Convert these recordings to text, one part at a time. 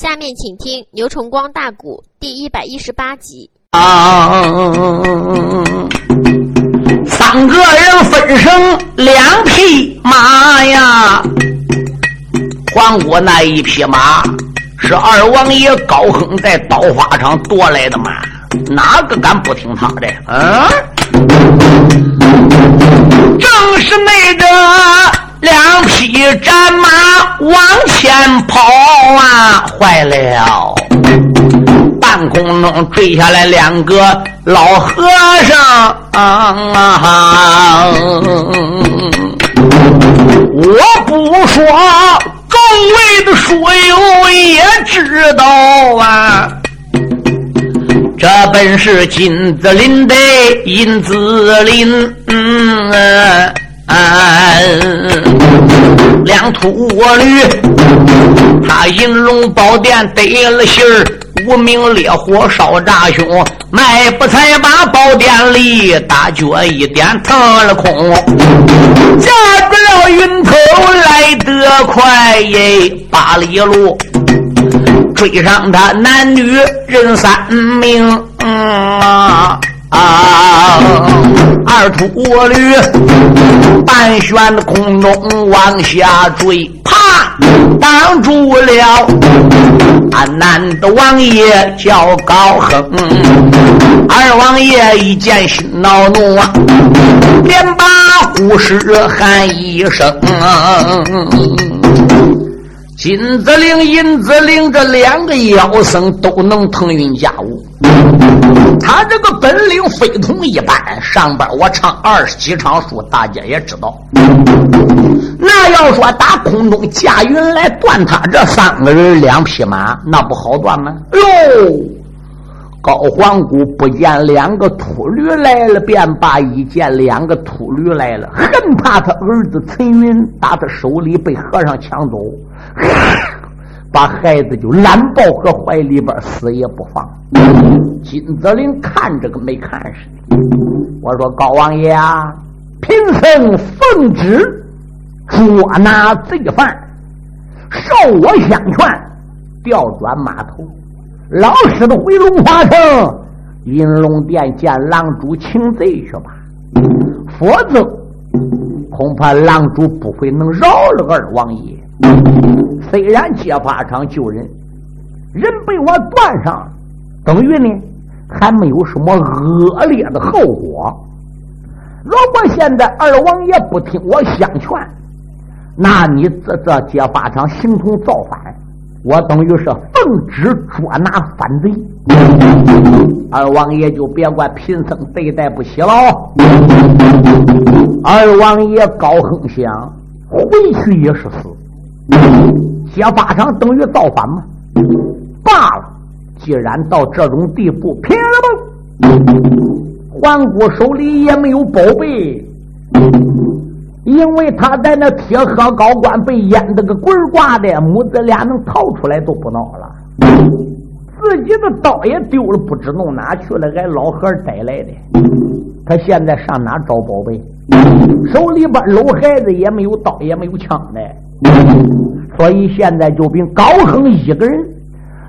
下面请听牛崇光大鼓第一百一十八集。啊！三个人分成两匹马呀，黄国那一匹马是二王爷高亨在刀法场夺来的马，哪个敢不听他的？啊！正是那个两匹战马往前跑啊，坏了！半空中坠下来两个老和尚啊！我不说，众位的书友也知道啊。这本是金子林的银子林，嗯啊，两秃驴，他银龙宝殿得了信儿，无名烈火烧炸胸，迈步才把宝殿里大脚一点腾了空，驾着了云头来得快耶，八里路。追上他，男女人三名，啊啊！二秃驴半悬的空中往下坠，啪，挡住了。俺南的王爷叫高亨，二王爷一见心恼怒啊，便把护士喊一声。金子灵、银子灵这两个妖僧都能腾云驾雾，他这个本领非同一般。上边我唱二十几场书，大家也知道。那要说打空中驾云来断他这三个人两匹马，那不好断吗？哟，高皇姑不见两个秃驴来了，便把一见两个秃驴来了，恨怕他儿子陈云打他手里被和尚抢走。把孩子就揽抱和怀里边，死也不放。金泽林看这个没看似的。我说高王爷啊，贫僧奉旨捉拿贼犯，受我相劝，调转码头，老师的回龙华城银龙殿见狼主请罪去吧。否则，恐怕狼主不会能饶了二王爷。虽然揭发场救人，人被我断上，等于呢还没有什么恶劣的后果。如果现在二王爷不听我相劝，那你这这揭发场形同造反，我等于是奉旨捉拿反贼。二王爷就别怪贫僧对待不起了。二王爷高亨想回去也是死。揭发场等于造反吗？罢了，既然到这种地步，拼了吧！环姑手里也没有宝贝，因为他在那铁盒高官被淹得个滚挂的，母子俩能逃出来都不孬了。自己的刀也丢了，不知弄哪去了，挨老何带来的。他现在上哪找宝贝？手里边搂孩子也没有刀，也没有枪的。所以现在就凭高亨一个人，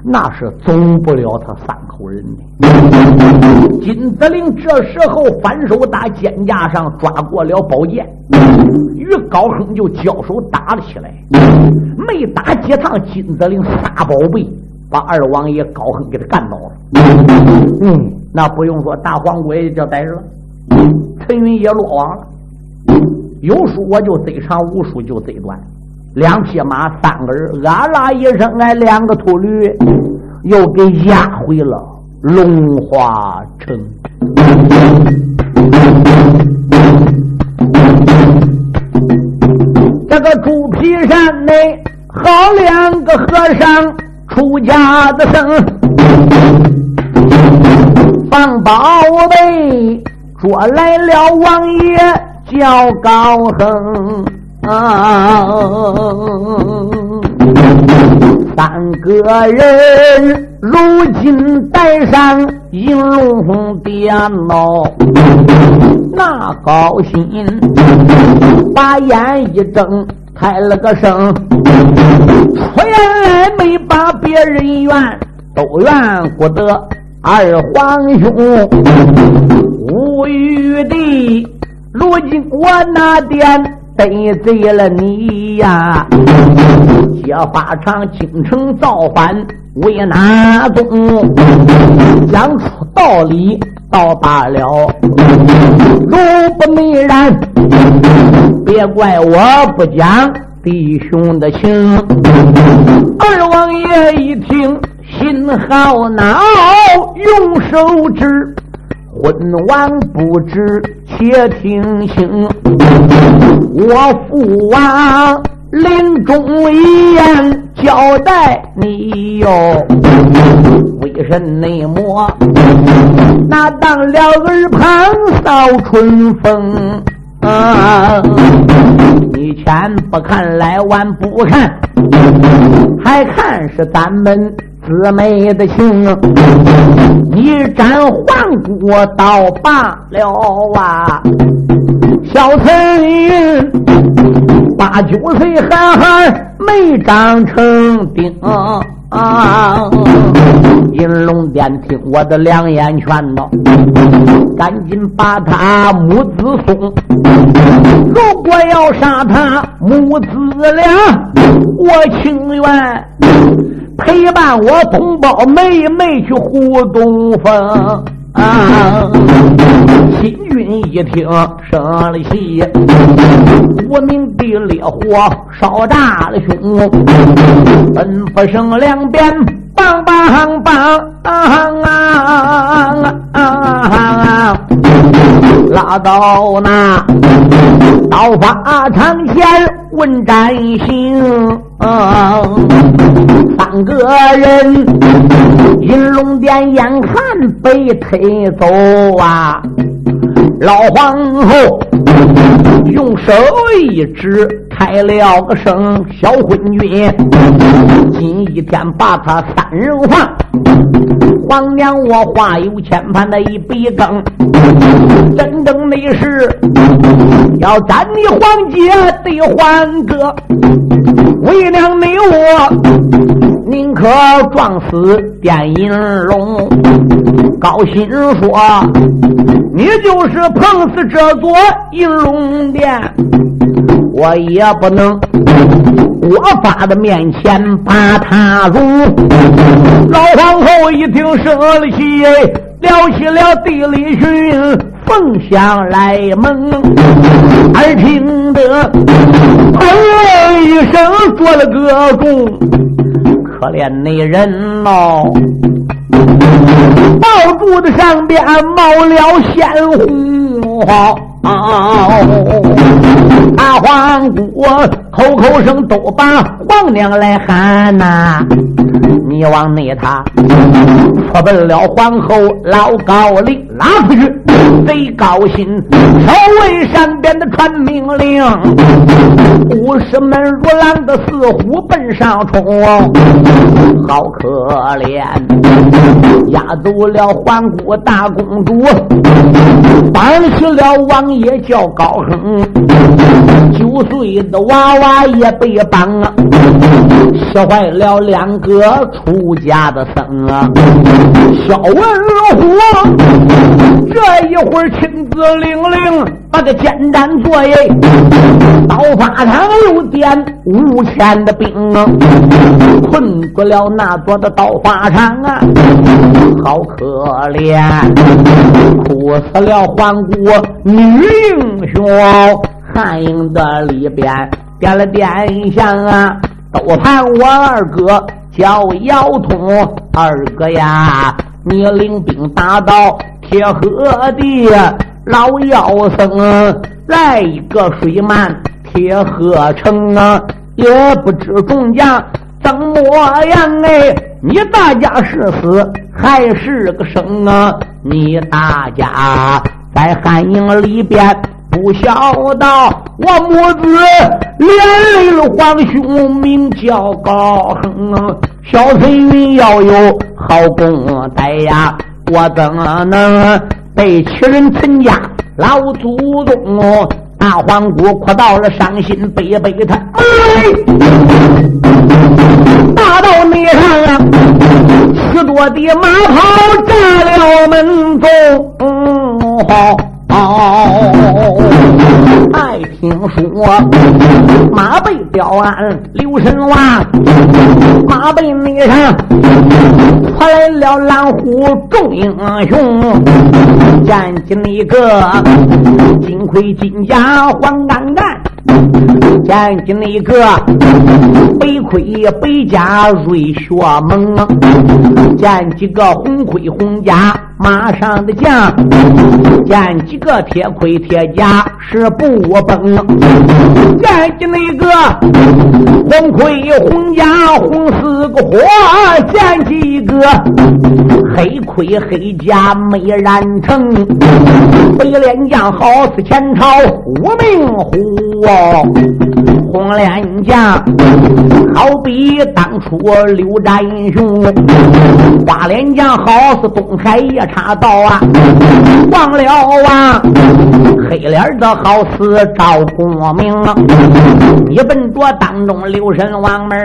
那是总不了他三口人的。金子陵这时候反手打肩架上抓过了宝剑，与高亨就交手打了起来。没打几趟，金子陵撒宝贝，把二王爷高亨给他干倒了。嗯，那不用说，大黄鬼也叫逮着了，陈云也落网了。有数我就贼长，无数就贼短。两匹马，三个人，啊啦一声，哎，两个秃驴又给押回了龙华城。这个猪皮山内好两个和尚出家的僧，放宝贝捉来了王爷叫高恒。三个人如今戴上银龙电脑，那高兴，把眼一睁，开了个声，出言没把别人怨，都怨不得二皇兄。无语的，如今我哪点得罪了你呀？揭发场京城造反为哪宗？讲出道理倒罢了，如不内然，别怪我不讲弟兄的情。二王爷一听，心好恼，用手指。昏王不知，且听清。我父王临终遗言交代你哟，为神内魔那当了耳旁扫春风啊！你前不看来晚不看，还看是咱们。姊妹的情，一斩黄骨倒罢了啊！小陈云八九岁孩孩没长成丁，银龙殿听我的两眼劝道，赶紧把他母子送。如果要杀他母子俩，我情愿。陪伴我同胞妹妹去护东风啊！你一听生了气，无名的烈火烧大了胸，吩咐声两边棒棒棒啊！拉到那刀法场前问斩刑。三个人，银龙殿眼看被推走啊！老皇后用手一指，开了个声：“小昏君，今一天把他三人放。”皇娘，我话有千般的一笔更，真正的是要斩你皇姐的皇哥，为娘你我宁可撞死电银龙。高兴说，你就是碰死这座银龙殿。我也不能，我发的面前把他辱。老皇后一听生了气，撩起了地里寻，凤翔来门，耳听得砰一声做了个功，可怜那人哦，抱柱子上边冒了鲜红。大黄姑口口声都把皇娘来喊呐，你往内他他奔了皇后老高丽拉出去，贼高兴，守卫山边的传命令，武士们如狼的似虎奔上冲，好可怜，压走了皇姑大公主，绑起了王。爷叫高亨，九岁的娃娃也被绑啊，吓坏了两个出家的僧啊。小文虎这一会儿亲自领令把个监斩作业，刀法场又点五千的兵啊，困住了那座的刀法场啊，好可怜，哭死了皇姑女。英雄汉营的里边点了点香啊，都盼我二哥叫姚通。二哥呀，你领兵打到铁河的，老妖僧来一个水漫铁河城啊，也不知众将怎么样哎，你大家是死还是个生啊？你大家。在汉营里边不孝道，我母子连累了皇兄，名叫高亨。小翠云要有好公带呀，我怎能被欺人陈家老祖宗？大黄姑哭到了伤心悲悲叹，大道内上啊，许多的马跑炸了门中。爱听说马背雕鞍刘神王，马背内上传来了狼虎众英雄，见起那个金盔金甲黄干干。见见那个白盔白甲瑞雪猛，见几个红盔红甲马上的将，见几个铁盔铁甲是不崩，见见那个红盔红甲红似个火，见几个黑盔黑甲没染成，白脸将好似前朝无名虎。红脸将好比当初刘占雄，花脸将好似东海夜叉刀啊，忘了啊，黑脸的好似赵公明，你奔着当中刘神王门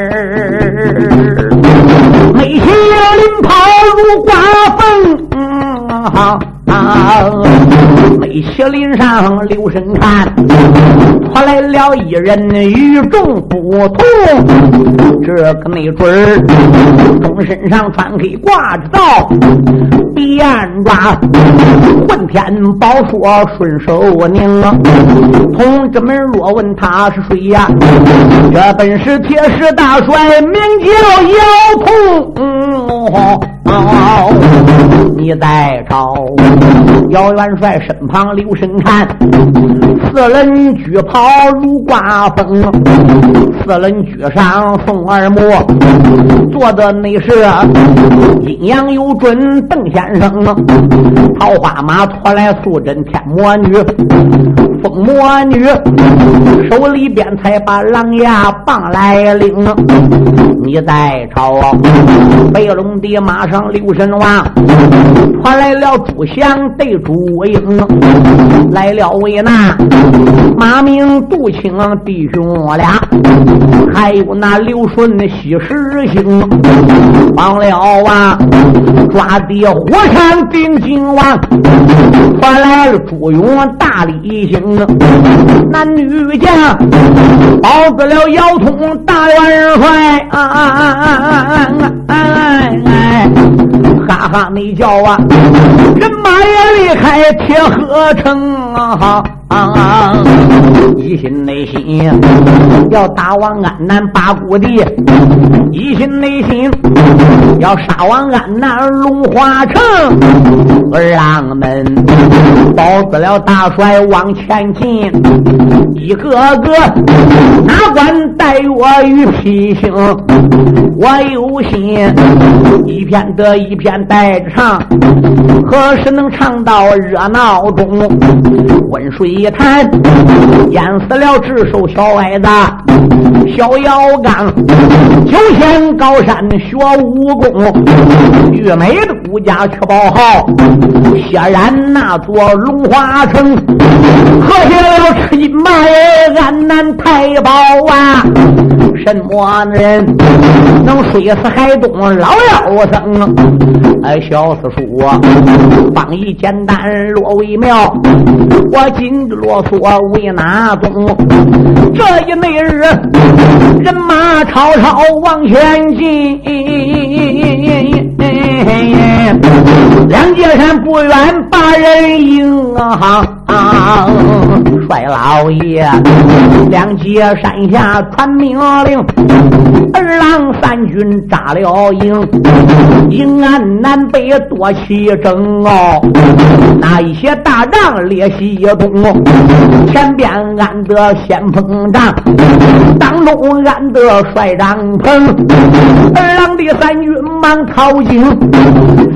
没血淋袍如刮风。啊！美西林上留神看，传来了一人与众不同。这个没准儿，中身上穿黑挂着刀，鼻眼抓混天宝说顺手拧。同志们若问他是谁呀？这本是铁石大帅，名叫姚通。你在朝，姚元帅身旁留神看，四人举袍如刮风，四人举上凤耳目，坐的那是阴阳有准邓先生，桃花马驮来素贞天魔女，风魔女手里边才把狼牙棒来领，你在朝，白龙的马上。刘神王传来了朱祥对朱英，来了为那马明杜清弟兄我俩，还有那刘顺的西施星，忘了啊，抓的火山定金王，传来了朱勇大力星，男女将保住了姚通大元帅啊啊啊啊啊啊啊！哈哈，你叫啊，人马也离开铁河城啊！一心内心要打王安南八股地，一心内心要杀王安南龙华城。儿郎们保住了大帅往前进，一个个哪管待我与披星，我有心一片得一片带着唱，何时能唱到热闹中？温水。一潭淹死了智守小矮子，小腰刚九仙高山学武功，玉梅的孤家却保好，显然那座龙华城，喝下了吃金马安南太保啊！什么人能睡死海东老妖僧？哎，小四叔，方一简单落为妙，我今啰嗦为哪宗？这一内日，人马吵吵往前进，两界山不远把人迎啊！帅老爷，两界山下传命令，二郎三军扎了营，营安南北多起争哦。那一些大仗列西东，前边安得先锋长，当中安得帅张鹏，二郎两的三军忙逃进，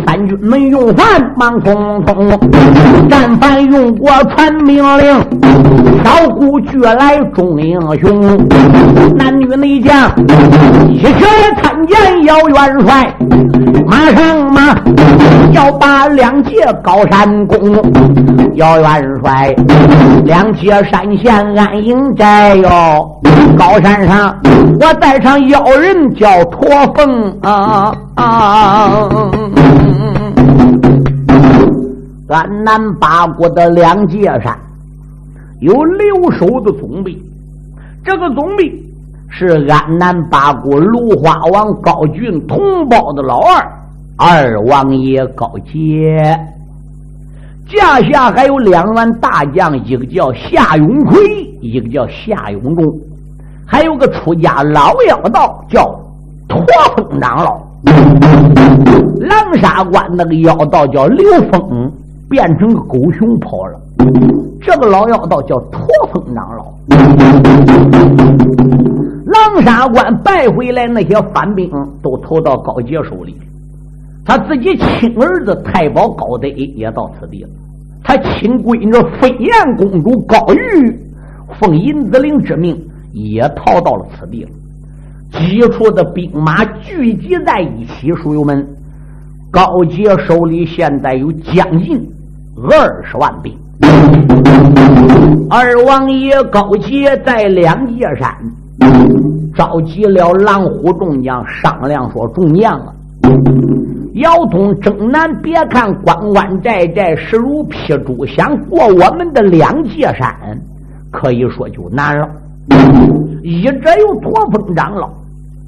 三军们用饭忙匆匆，战犯用过传命令，小姑绝来众英雄，男女内将一起参见姚元帅，马上马要把两界高山攻，姚元帅两界山下安营寨哟，高山上我带上妖人叫驼凤。啊啊！俺南八国的两界山。有留守的总兵，这个总兵是安南八国芦花王高俊同胞的老二。二王爷高杰，驾下还有两员大将，一个叫夏永奎，一个叫夏永忠。还有个出家老妖道叫驼峰长老，狼沙关那个妖道叫刘峰，变成个狗熊跑了。这个老妖道叫驼峰长老。狼沙关败回来那些反兵都投到高杰手里，他自己亲儿子太保高德也到此地了，他亲闺女飞燕公主高玉奉银子陵之命。也逃到了此地了，几处的兵马聚集在一起，书友们，高杰手里现在有将近二十万兵。二王爷高杰在两界山召集了狼虎众将，商量说：“众将啊，姚通征南，别看关关寨寨势如劈竹，想过我们的两界山，可以说就难了。”一者有驼峰长老，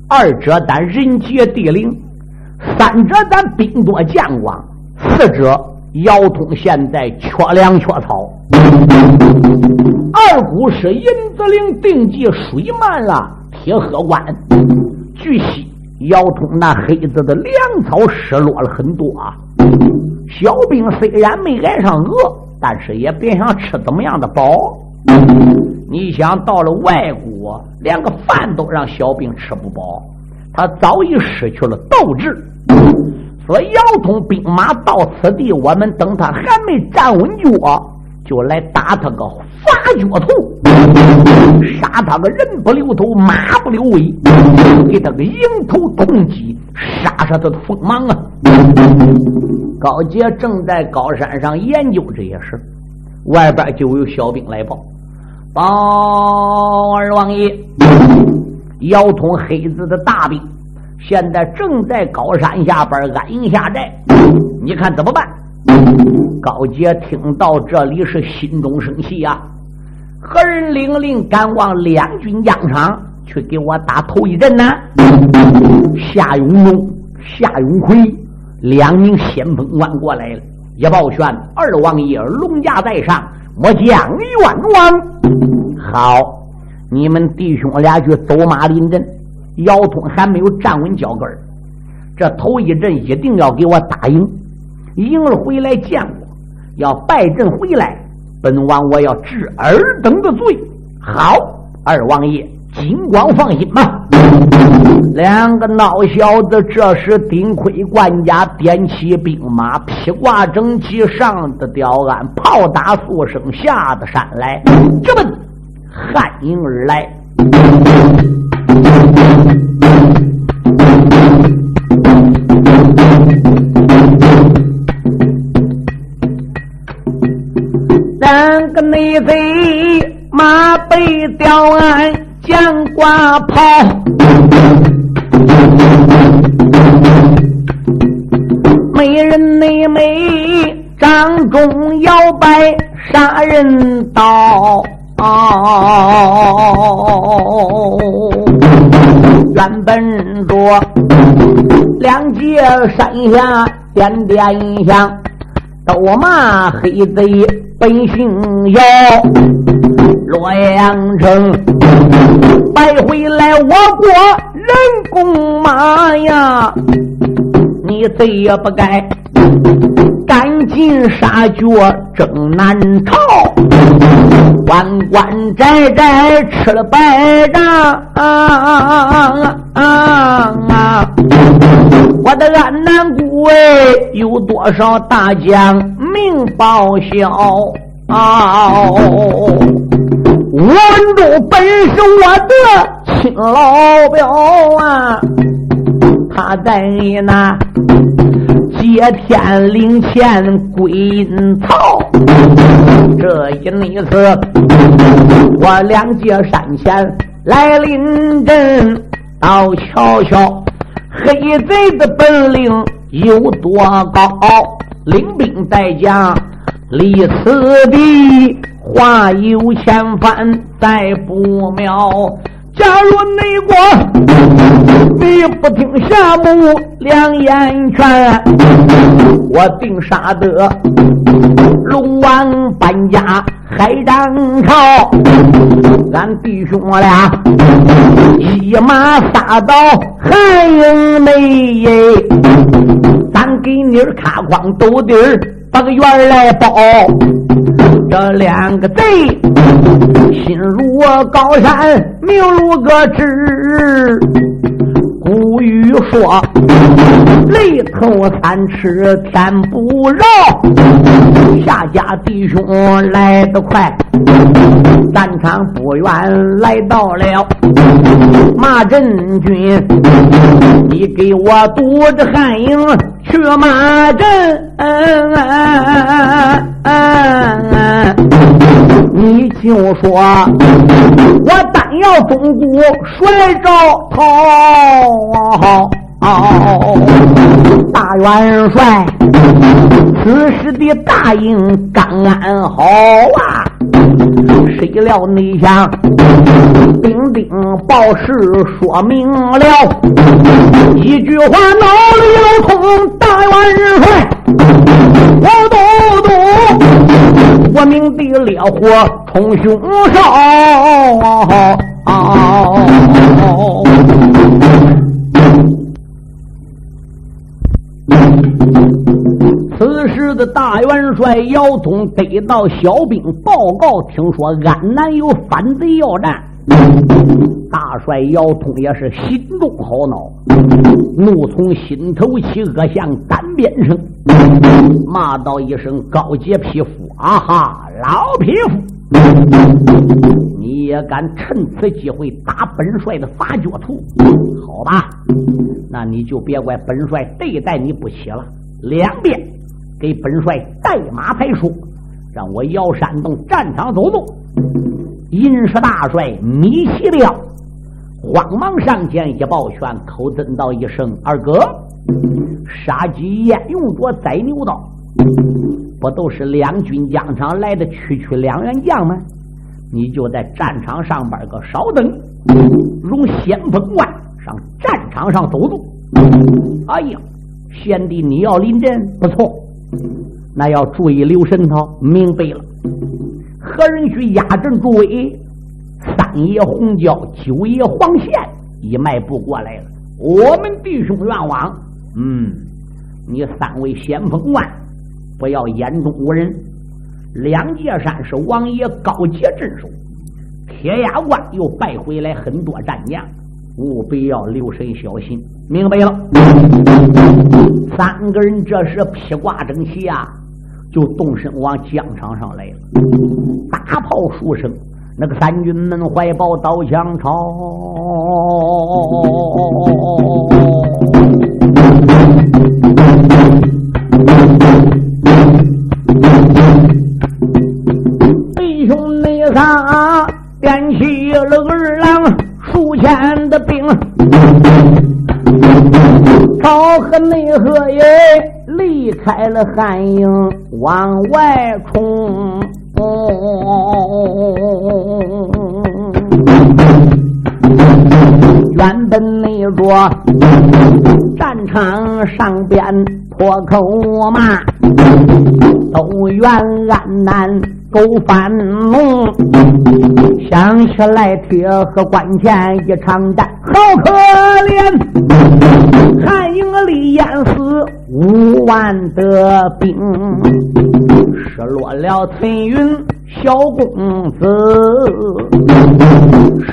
二者咱人杰地灵，三者咱兵多将广，四者姚通现在缺粮缺草。二股是银子岭定计水漫了铁河关，据悉姚通那黑子的粮草失落了很多啊。小兵虽然没挨上饿，但是也别想吃怎么样的饱。你想到了外国，连个饭都让小兵吃不饱，他早已失去了斗志。说姚通兵马到此地，我们等他还没站稳脚，就来打他个发脚头，杀他个人不留头，马不留尾，给他个迎头痛击，杀杀他的锋芒啊！高杰正在高山上研究这些事，外边就有小兵来报。报二王爷，姚通黑子的大兵现在正在高山下边安营下寨，你看怎么办？高杰听到这里是心中生气呀！何人领令赶往两军疆场去给我打头一阵呢？夏永忠、夏永奎两名先锋官过来了，一报宣二王爷龙驾在上。我将冤枉。好，你们弟兄俩去走马临阵。姚通还没有站稳脚跟这头一阵一定要给我打赢，赢了回来见我。要败阵回来，本王我要治尔等的罪。好，二王爷。金光放心吧，两个孬小子这时顶盔贯甲，点起兵马，披挂整齐，上的吊鞍，炮打速声，下的山来，直奔汉营而来。两个内贼马背吊鞍。将挂炮，美人妹妹掌中摇摆杀人刀。原本着两界山下点点响，都骂黑贼本姓妖。洛阳城败回来，我国人工马呀！你贼也不该赶紧杀绝正南朝，关关寨寨吃了败仗啊啊！我的安南谷哎，有多少大将命报销？文州本是我的亲老表啊，他在你那接天灵前归阴曹。这一那次，我两界山前来临阵，到瞧瞧黑贼的本领有多高，领兵带将离此地。话有千番，再不妙。假如内国你不听下母两言劝，我定杀得龙王搬家海张朝。俺弟兄俩一马杀到汉营内，咱给你儿卡光兜底儿把个院来包。这两个贼心如高山，命如个纸。古语说：“雷头三尺天不饶。”下家弟兄来得快，战场不远来到了。马振军，你给我堵着汉营去马阵。你就说，我单要中国甩着头，大元帅，此时的大营刚安好啊！谁料你想，丁丁报事说明了，一句话脑里头通，大元帅，我都懂，我命的烈火冲胸烧。此时的大元帅姚通得到小兵报告，听说安南有反贼要战。大帅姚通也是心中好恼，怒从心头起，恶向胆边生，骂道一声：“高洁匹夫！啊哈，老匹夫！你也敢趁此机会打本帅的发脚图？好吧，那你就别怪本帅对待你不起了。两边给本帅带马排书，让我姚山洞战场走动。”银石大帅米其亮慌忙上前一抱拳，口尊道一声：“二哥，杀鸡焉用着宰牛刀？不都是两军疆场来的区区两员将吗？你就在战场上边个稍等，容先锋官上战场上走动。哎呀，贤弟你要临阵，不错，那要注意留神头。明白了。”何人去压阵诸位？三爷红椒，九爷黄宪一迈步过来了。我们弟兄愿往。嗯，你三位先锋官，不要眼中无人。两界山是王爷高洁镇守，铁牙关又败回来很多战将，务必要留神小心。明白了。三个人这时披挂整齐啊。就动身往疆场上来了，大炮数声，那个三军们怀抱刀枪朝，他点起了二郎数千的兵，朝河内河也离开了汉营。往外冲，原本那着战场上边破口骂，都怨俺南狗反龙。想起来铁河关前一场战，好可怜，汉营里淹死五万的兵，失落了陈云小公子，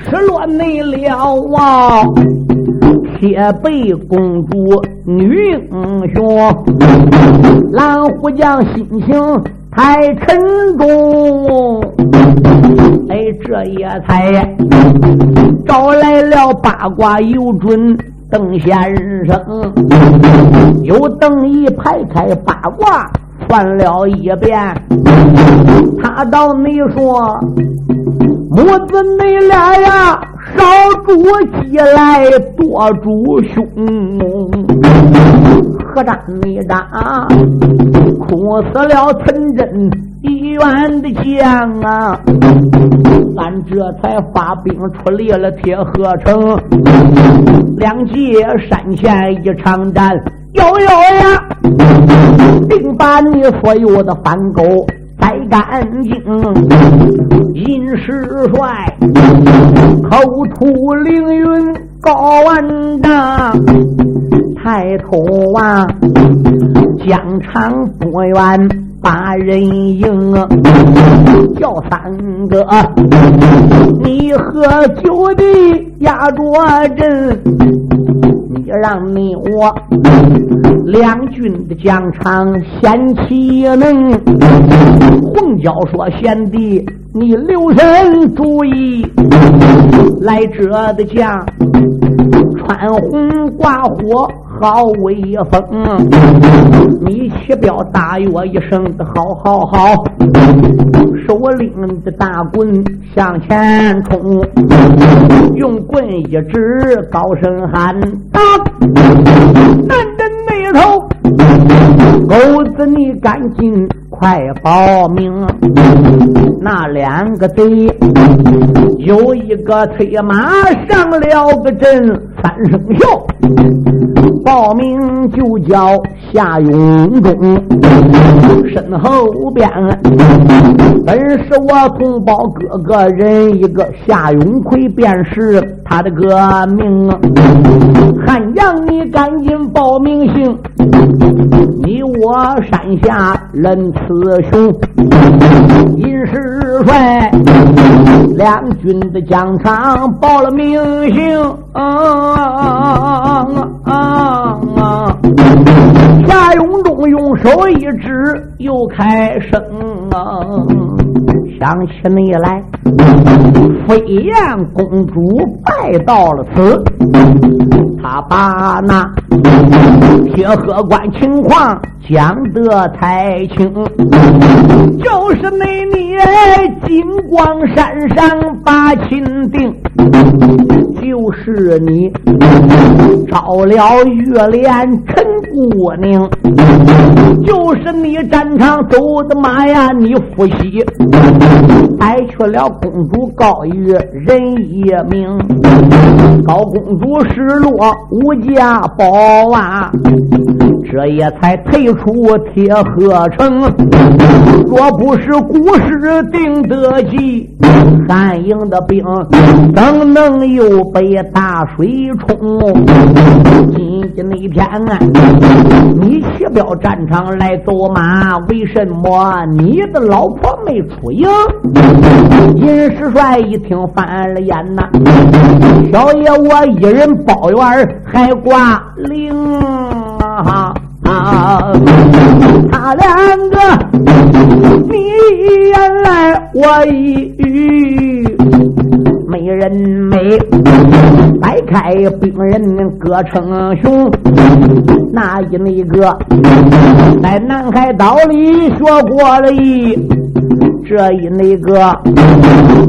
失落没了啊！铁背公主女英雄，蓝虎将心情太沉重。哎，这也才找来了八卦有准邓先生，有邓一排开八卦算了一遍，他道你说母子你俩呀。少主鸡来多主凶，何战没战，哭死了陈真一员的将啊！俺这才发兵出离了铁河城，两界山前一场战，有有呀，并把你所有的反狗。再干净，殷师帅口吐凌云高万丈，抬头啊，疆场不远把人迎，叫三哥你喝酒的压着阵。你让你我两军的疆场先启能，洪教说贤弟，你留神注意，来者的将穿红挂火。好威风！你启表大约一声的好好好，手拎着大棍向前冲，用棍一指，高声喊：打！男人那头，狗子你赶紧快报名！那两个贼，有一个催马上了个阵，三声笑。报名就叫夏永忠，身后边本是我同胞哥哥人一个夏永奎，便是他的个名。汉阳，你赶紧报名姓，你我山下认雌雄，尹师帅两军的疆场报了名行。啊啊啊啊啊啊！夏永忠用手一指，又开声啊！想起你来，飞燕公主拜到了此，他把那铁河关情况讲得太清，就是那年金光山上把秦定，就是你招了月莲陈姑娘，就是你战场走的马呀，你夫妻。挨去了公主高玉人一命，高公主失落无家宝啊，这也才退出铁河城。若不是古时定得计，汉营的兵怎能又被大水冲？今天那天啊，你去标战场来走马，为什么你的老婆没出营？尹师帅一听翻了眼呐，小爷我一人包圆还挂零啊！他两个你一言来我一语，没人没摆开兵人各称雄，那一那个在南海岛里学过了一。这一那个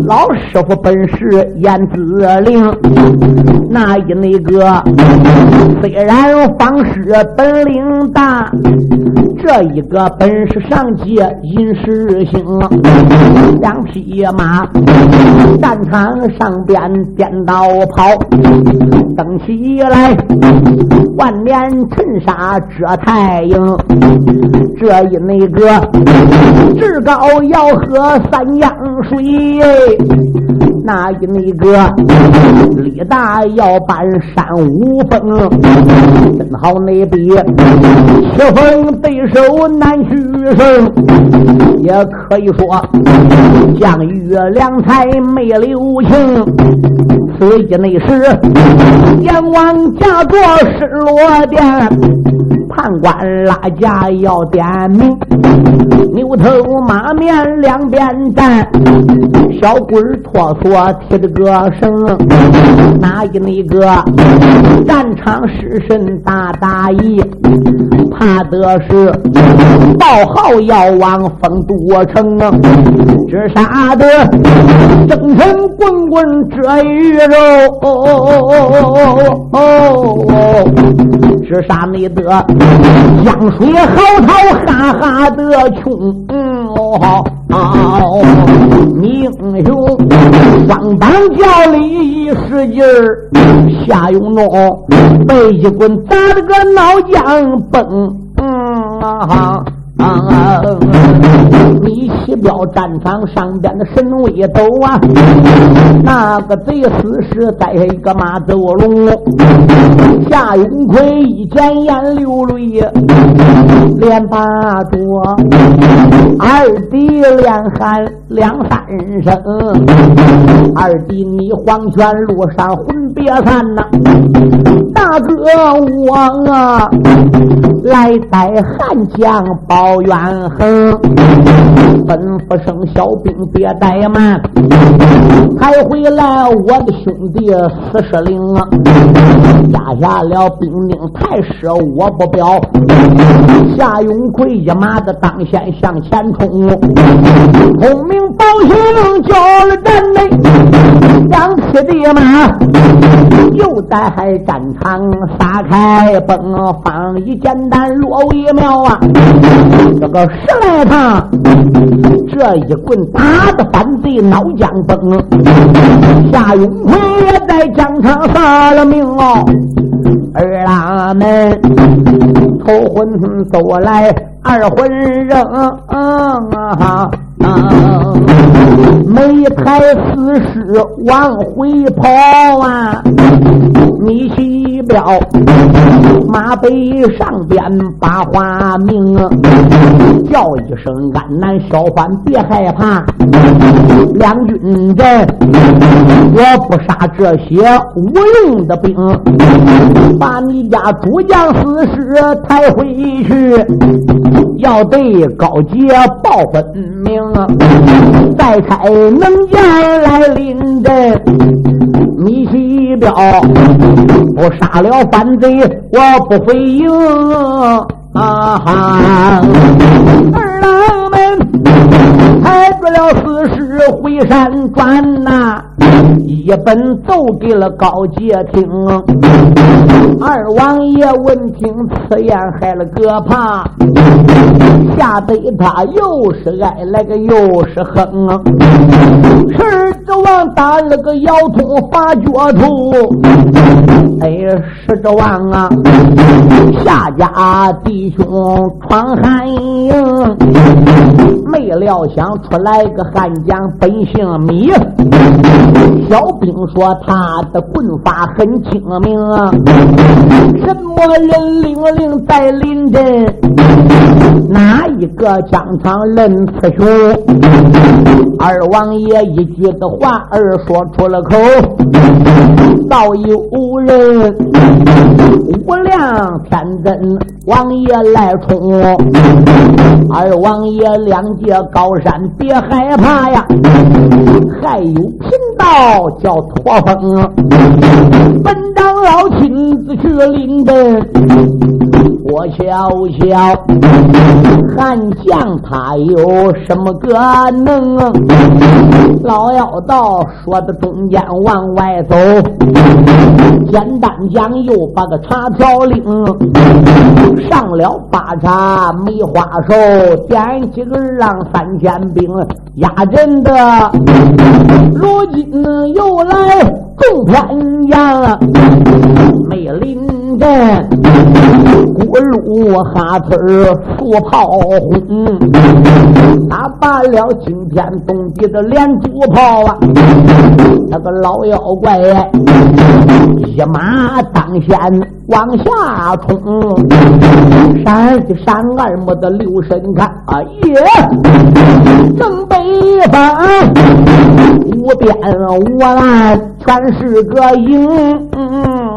老师傅本是燕子灵，那一那个虽然方师本领大，这一个本是上界阴师星，两匹马战场上边颠倒跑，登起来万年尘沙遮太阳，这一那个至高要。喝三江水，那一那个李大要搬山五峰，正好那比七峰对手难取胜，也可以说将遇良才没留情。此一内时，阎王驾着失落殿。判官拉架要点名，牛头马面两边站，小鬼脱锁提着个绳，哪一那个战场失神大大意，怕的是报号要往丰都城，这杀的征尘滚滚遮雨肉，这杀你的。江水嚎啕，哈哈的穷。哦，英雄双膀叫里一使劲儿，夏永忠被一棍打得个脑浆崩。嗯啊。啊！李奇彪战场上边的神威抖啊，那个贼死是带一个马走龙。夏云奎一见眼流泪，连把多二弟连喊两三声。二弟，你黄泉路上魂别散呐！大哥我啊，来带汉将报。高远恒，吩咐声小兵别怠慢，抬回来我的兄弟四十灵啊！压下了兵丁太师我不表，夏永奎一马子当先向前冲，孔明报信叫了战内，两匹的马又在战场撒开奔，放一简单落为妙啊！这个十来趟，这一棍打的反贼脑浆崩，夏永奎也在疆场丧了命哦。二郎们头昏走来，二魂扔啊！每台死尸往回跑啊！你去标马背上边把花名，叫一声安南小番别害怕，两军阵我不杀这些无用的兵，把你家主将死尸抬回去，要对高杰报本名。再开能将来临阵，你西彪我杀了反贼，我不回营啊！哈，二郎们抬住了四十回山转呐。一本奏给了高阶听，二王爷闻听此言，害了个怕，吓得他又是哀来个又是哼。狮子王打了个腰痛发脚头，哎，狮子王啊，下家弟兄闯寒营，没料想出来个汉将，本姓米。小兵说他的棍法很精明，什么人领令在临阵？哪一个疆场任雌雄？二王爷一句的话儿说出了口，倒有人无量天尊王爷来冲。二王爷两界高山别害怕呀，还有贫道。叫驼峰，本长老亲自去领的。我瞧瞧，韩将他有什么个能？老妖道说的中间往外走，简单讲又把个茶条领上了八茶梅花手，点几个让三千兵压阵的。如今又来纵天阳，美林阵，古路哈村树炮轰，打罢了惊天动地的连珠炮啊！那个老妖怪一马当先往下冲，闪一闪二目的留神看，哎呀，正北方无边无岸。全是个影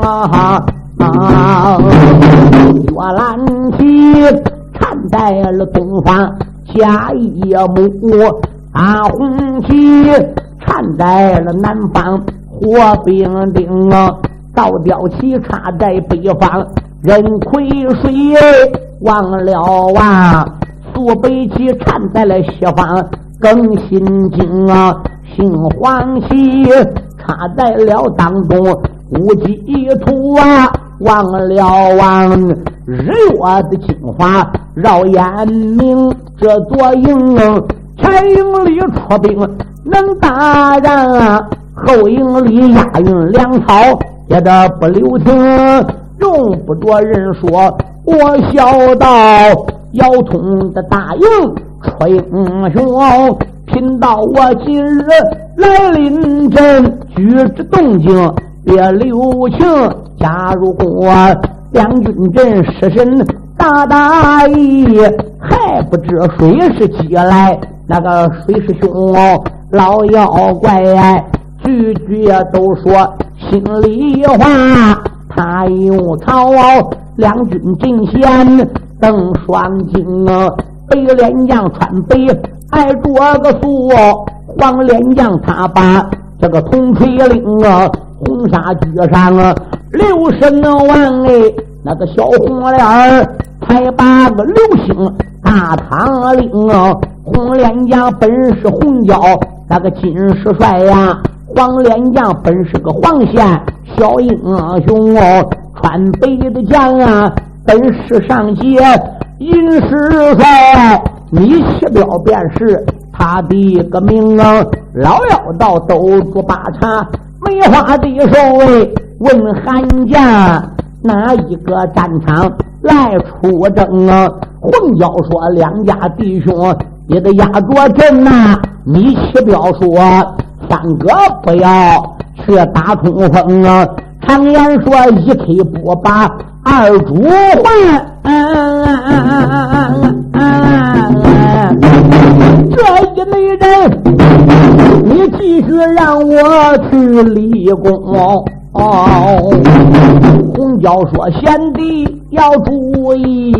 啊！月兰旗缠在了东方下一幕，啊，红旗缠在了南方火兵丁啊，倒吊旗插在北方人亏水忘了啊，苏北旗缠在了西方更心惊啊，杏黄旗。插在了当中，无基土啊，忘了忘日月的精华绕眼明。这座营前营里出兵能打仗，后营里押运粮草也得不留情。用不着人说，我小道要通的大营出英雄。贫道我今日来临阵，举止动静别留情。假如果两军阵失神大大意，还不知谁是鸡来，那个谁是凶？老妖怪句句都说心里话。他有曹两军阵前登双金啊，北连将穿北。还着个苏黄脸将，他把这个铜锤领啊，红纱举上啊，六神王哎，那个小红脸儿，才把个流星大唐领啊，红脸将本是红椒，那个金石帅呀，黄脸将本是个黄线小英雄哦，穿北的将啊，本是上街银世帅。李七彪便是他的个名啊！老妖道兜住八叉梅花的守卫，问韩家哪一个战场来出征啊？混交说两家弟兄也得压着阵呐！李七彪说三哥不要去打冲锋啊！常言说一 K 不把二主换这一类人，你继续让我去立功。哦红椒说：“贤弟要注意，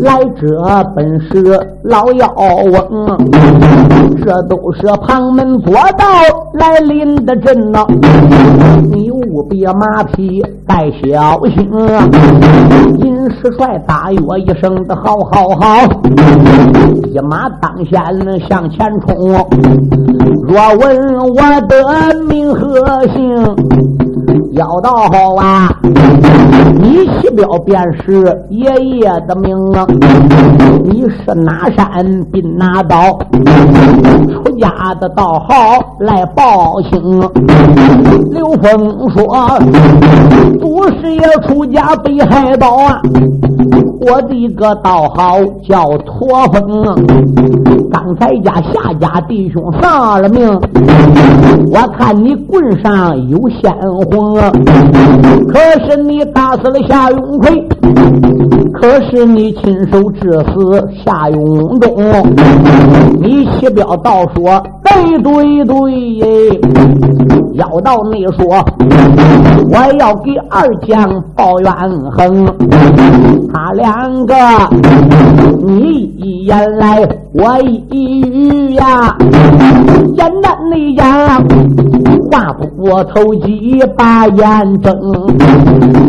来者本是老妖翁，这都是旁门左道来临的阵呐，你务必马匹带小心啊。”金世帅大约一声的：“好好好！”一马当先向前冲。若问我的名和姓？要道好啊，你西表便是爷爷的名啊！你是哪山并哪道出家的道号来报姓？刘峰说：“祖师爷出家北海道啊！我的个道号叫驼峰。刚才家夏家弟兄丧了命，我看你棍上有鲜红。”可是你打死了夏永奎，可是你亲手致死夏永东，你西表道说对对对，要到你说我要给二将报冤恨，他两个你一言来我一语呀，简单的讲，话不过头几把。眼睁，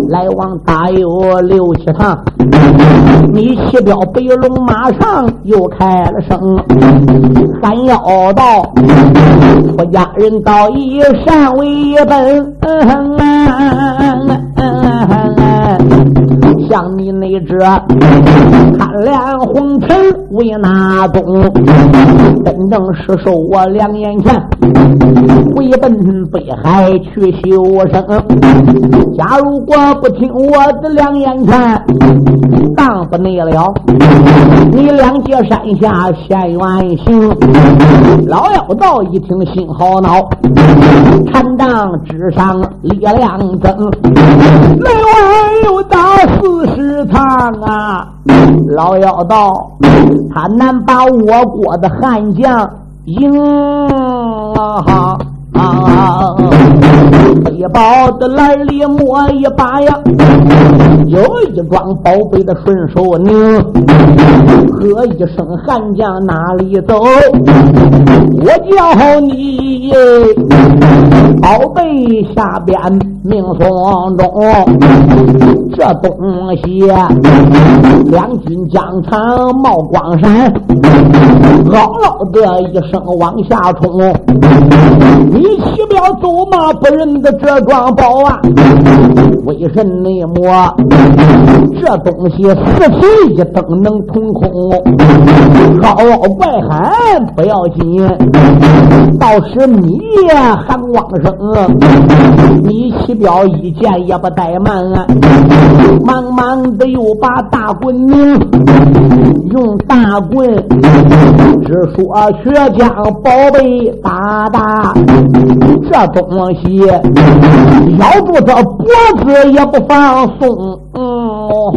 来往大有六七趟。你骑彪白龙马上又开了声，喊要道：出家人道以善为本。像你那只贪恋红尘为哪宗？真正是受我两眼前，回奔北海去修生。假如果不听我的两眼看，当不内了，你两界山下现原形。老妖道一听心好恼，禅杖之上力量增，内外有大四十堂啊！老妖道他难把我国的汉将赢啊！啊！背包的篮里摸一把呀，有一桩宝贝的顺手拧，喝一声悍将哪里走？我叫你宝贝下边命送中，这东西两军疆场冒光闪，嗷嗷的一声往下冲。你岂不走马不认得这桩宝啊？为什么这东西四气一蹬能通空？高傲怪喊不要紧，倒是你喊旺盛。你起标一见也不怠慢，忙忙的又把大棍拧，用大棍只说却将宝贝打打。这东西咬住他脖子也不放松，嗯，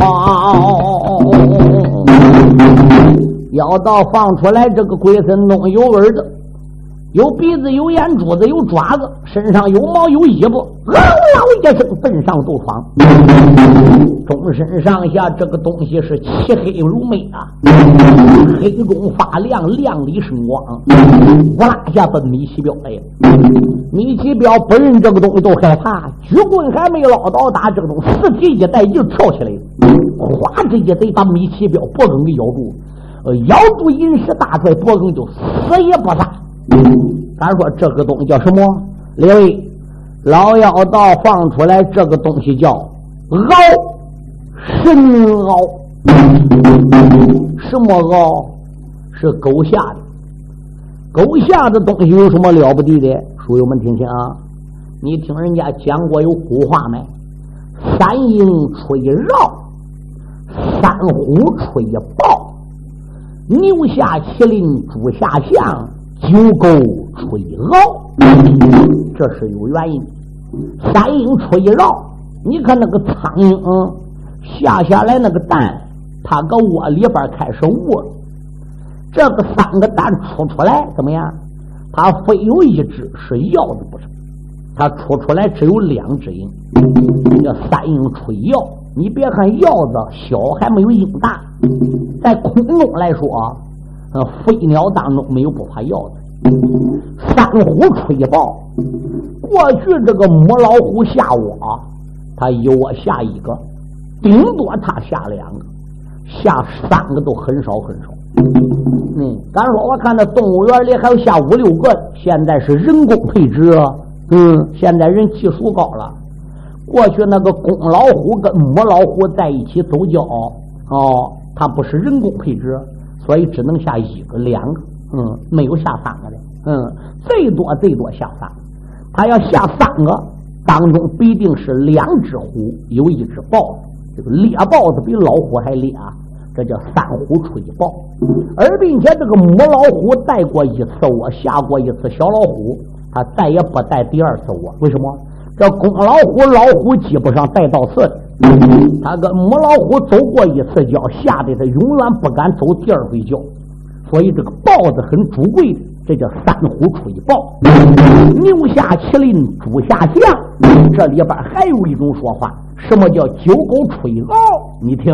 好，要到放出来这个鬼神东有味的。有鼻子，有眼珠子，有爪子，身上有毛，有尾巴，嗷嗷一声奔上肚闯，终身上下这个东西是漆黑如煤啊，黑中发亮，亮里生光，呼啦一下奔米奇彪来了。米奇彪不认这个东西都害怕，举棍还没捞到打，这个东西四蹄一带劲跳起来了，哗这一贼把米奇彪脖梗给咬住，呃，咬住银石大拽脖梗就死也不杀。咱说这个东西叫什么？列位，老妖道放出来这个东西叫鳌，神鳌。什么鳌？是狗下的。狗下的东西有什么了不得的？书友们听听啊！你听人家讲过有古话没？三鹰吹绕，三虎吹豹，牛下麒麟，猪下象。九狗吹鳌，这是有原因。三鹰出一绕，你看那个苍蝇下下来那个蛋，它搁窝里边开始卧。这个三个蛋出出来怎么样？它非有一只是要的不成？它出出来只有两只鹰，叫三鹰吹鹞。你别看鹞子小，还没有鹰大，在空中来说。呃，飞鸟当中没有不怕要的。三虎吹豹，过去这个母老虎下窝，它有我下一个，顶多它下两个，下三个都很少很少。嗯，咱说我看那动物园里还有下五六个，现在是人工配置。嗯，现在人技术高了。过去那个公老虎跟母老虎在一起走交，哦，它不是人工配置。所以只能下一个、两个，嗯，没有下三个的，嗯，最多最多下三个。他要下三个，当中必定是两只虎，有一只豹子。这个猎豹子比老虎还猎啊，这叫三虎出一豹。而并且这个母老虎带过一次窝，下过一次小老虎，他再也不带第二次窝。为什么？这公老虎、老虎基本上带到次。他跟母老虎走过一次脚，吓得他永远不敢走第二回脚。所以这个豹子很主贵的，这叫三虎出一豹。牛下麒麟，猪下象。这里边还有一种说法，什么叫九狗出一豹？你听。